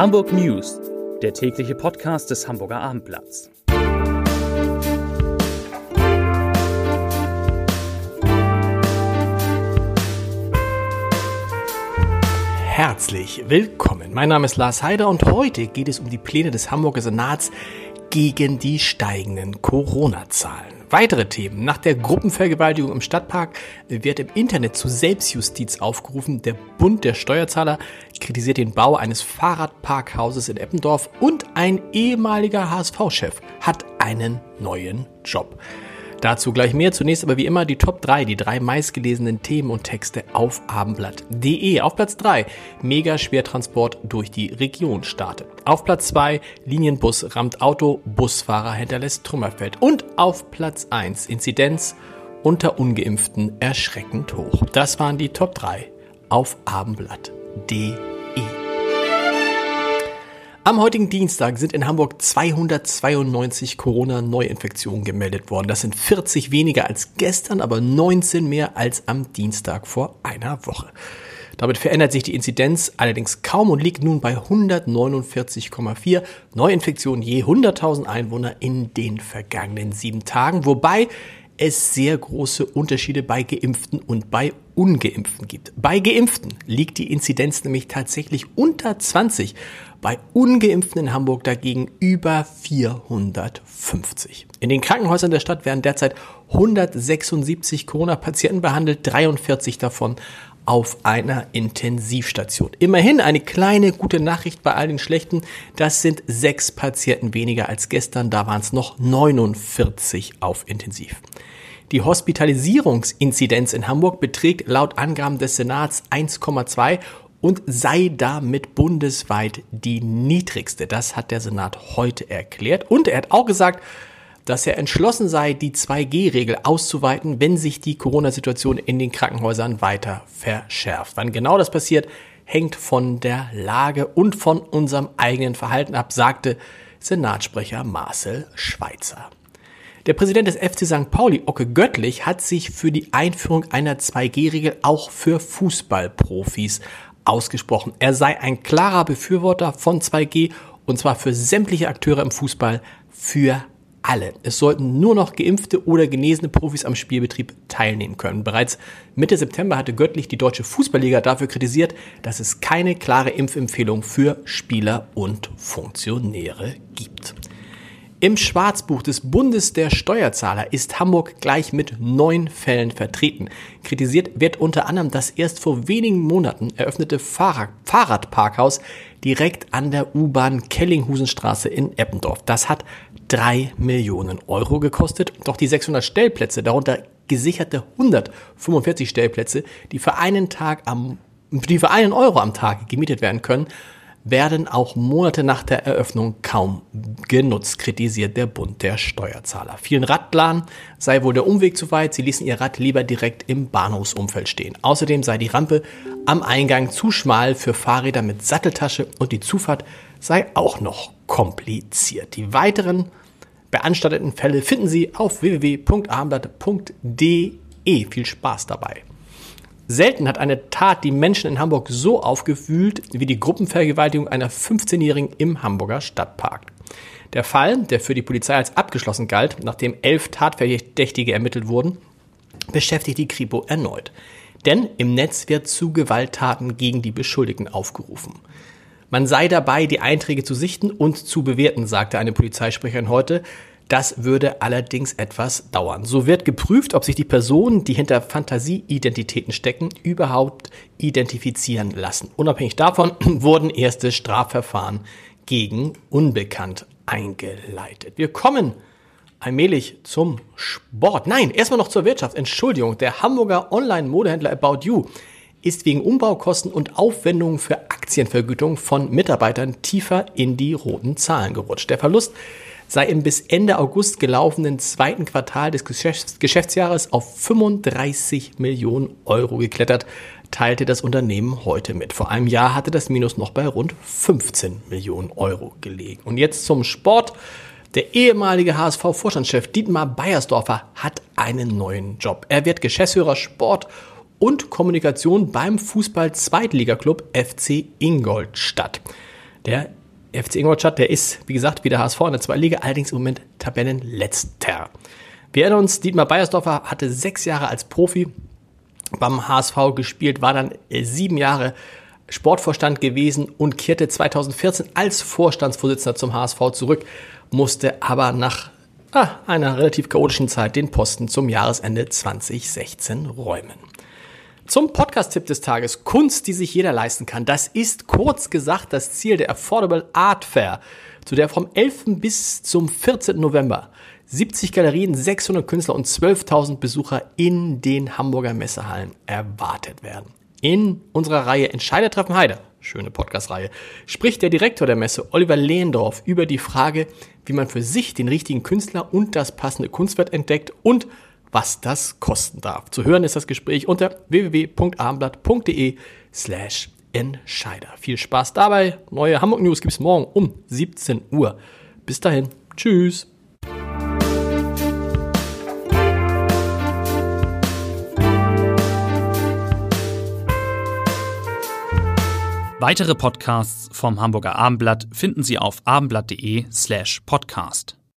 Hamburg News, der tägliche Podcast des Hamburger Abendblatts. Herzlich willkommen. Mein Name ist Lars Heider und heute geht es um die Pläne des Hamburger Senats gegen die steigenden Corona-Zahlen. Weitere Themen. Nach der Gruppenvergewaltigung im Stadtpark wird im Internet zu Selbstjustiz aufgerufen. Der Bund der Steuerzahler kritisiert den Bau eines Fahrradparkhauses in Eppendorf und ein ehemaliger HSV-Chef hat einen neuen Job. Dazu gleich mehr. Zunächst aber wie immer die Top 3, die drei meistgelesenen Themen und Texte auf abendblatt.de. Auf Platz 3, Mega-Schwertransport durch die Region startet. Auf Platz 2, Linienbus rammt Auto, Busfahrer hinterlässt Trümmerfeld. Und auf Platz 1, Inzidenz unter Ungeimpften erschreckend hoch. Das waren die Top 3 auf abendblatt.de. Am heutigen Dienstag sind in Hamburg 292 Corona-Neuinfektionen gemeldet worden. Das sind 40 weniger als gestern, aber 19 mehr als am Dienstag vor einer Woche. Damit verändert sich die Inzidenz allerdings kaum und liegt nun bei 149,4 Neuinfektionen je 100.000 Einwohner in den vergangenen sieben Tagen, wobei es sehr große Unterschiede bei Geimpften und bei Ungeimpften gibt. Bei Geimpften liegt die Inzidenz nämlich tatsächlich unter 20 bei ungeimpften in Hamburg dagegen über 450. In den Krankenhäusern der Stadt werden derzeit 176 Corona-Patienten behandelt, 43 davon auf einer Intensivstation. Immerhin eine kleine gute Nachricht bei all den schlechten. Das sind sechs Patienten weniger als gestern. Da waren es noch 49 auf Intensiv. Die Hospitalisierungsinzidenz in Hamburg beträgt laut Angaben des Senats 1,2 und sei damit bundesweit die niedrigste. Das hat der Senat heute erklärt. Und er hat auch gesagt, dass er entschlossen sei, die 2G-Regel auszuweiten, wenn sich die Corona-Situation in den Krankenhäusern weiter verschärft. Wann genau das passiert, hängt von der Lage und von unserem eigenen Verhalten ab, sagte Senatssprecher Marcel Schweitzer. Der Präsident des FC St. Pauli, Ocke Göttlich, hat sich für die Einführung einer 2G-Regel auch für Fußballprofis ausgesprochen. Er sei ein klarer Befürworter von 2G und zwar für sämtliche Akteure im Fußball, für alle. Es sollten nur noch geimpfte oder genesene Profis am Spielbetrieb teilnehmen können. Bereits Mitte September hatte Göttlich die Deutsche Fußballliga dafür kritisiert, dass es keine klare Impfempfehlung für Spieler und Funktionäre gibt. Im Schwarzbuch des Bundes der Steuerzahler ist Hamburg gleich mit neun Fällen vertreten. Kritisiert wird unter anderem das erst vor wenigen Monaten eröffnete Fahrrad Fahrradparkhaus direkt an der U-Bahn Kellinghusenstraße in Eppendorf. Das hat drei Millionen Euro gekostet. Doch die 600 Stellplätze, darunter gesicherte 145 Stellplätze, die für einen Tag am, die für einen Euro am Tag gemietet werden können, werden auch Monate nach der Eröffnung kaum genutzt, kritisiert der Bund der Steuerzahler. Vielen Radlern sei wohl der Umweg zu weit, sie ließen ihr Rad lieber direkt im Bahnhofsumfeld stehen. Außerdem sei die Rampe am Eingang zu schmal für Fahrräder mit Satteltasche und die Zufahrt sei auch noch kompliziert. Die weiteren beanstandeten Fälle finden Sie auf www.abendblatt.de. Viel Spaß dabei. Selten hat eine Tat die Menschen in Hamburg so aufgewühlt wie die Gruppenvergewaltigung einer 15-Jährigen im Hamburger Stadtpark. Der Fall, der für die Polizei als abgeschlossen galt, nachdem elf Tatverdächtige ermittelt wurden, beschäftigt die Kripo erneut. Denn im Netz wird zu Gewalttaten gegen die Beschuldigten aufgerufen. Man sei dabei, die Einträge zu sichten und zu bewerten, sagte eine Polizeisprecherin heute. Das würde allerdings etwas dauern. So wird geprüft, ob sich die Personen, die hinter Fantasieidentitäten stecken, überhaupt identifizieren lassen. Unabhängig davon wurden erste Strafverfahren gegen Unbekannt eingeleitet. Wir kommen allmählich zum Sport. Nein, erstmal noch zur Wirtschaft. Entschuldigung, der Hamburger Online-Modehändler About You ist wegen Umbaukosten und Aufwendungen für Aktienvergütung von Mitarbeitern tiefer in die roten Zahlen gerutscht. Der Verlust sei im bis Ende August gelaufenen zweiten Quartal des Geschäfts Geschäftsjahres auf 35 Millionen Euro geklettert, teilte das Unternehmen heute mit. Vor einem Jahr hatte das Minus noch bei rund 15 Millionen Euro gelegen. Und jetzt zum Sport. Der ehemalige HSV-Vorstandschef Dietmar Beiersdorfer hat einen neuen Job. Er wird Geschäftsführer Sport und Kommunikation beim Fußball-Zweitligaklub FC Ingolstadt. Der FC Ingolstadt, der ist, wie gesagt, wie der HSV in der zweiten Liga, allerdings im Moment Tabellenletzter. Wir erinnern uns, Dietmar Beiersdorfer hatte sechs Jahre als Profi beim HSV gespielt, war dann äh, sieben Jahre Sportvorstand gewesen und kehrte 2014 als Vorstandsvorsitzender zum HSV zurück, musste aber nach ah, einer relativ chaotischen Zeit den Posten zum Jahresende 2016 räumen. Zum Podcast-Tipp des Tages. Kunst, die sich jeder leisten kann. Das ist kurz gesagt das Ziel der Affordable Art Fair, zu der vom 11. bis zum 14. November 70 Galerien, 600 Künstler und 12.000 Besucher in den Hamburger Messehallen erwartet werden. In unserer Reihe Entscheidertreffen Heide, schöne Podcast-Reihe, spricht der Direktor der Messe, Oliver Lehndorf, über die Frage, wie man für sich den richtigen Künstler und das passende Kunstwerk entdeckt und was das kosten darf. Zu hören ist das Gespräch unter www.abendblatt.de slash Entscheider. Viel Spaß dabei. Neue Hamburg News gibt es morgen um 17 Uhr. Bis dahin. Tschüss. Weitere Podcasts vom Hamburger Abendblatt finden Sie auf abendblatt.de slash podcast.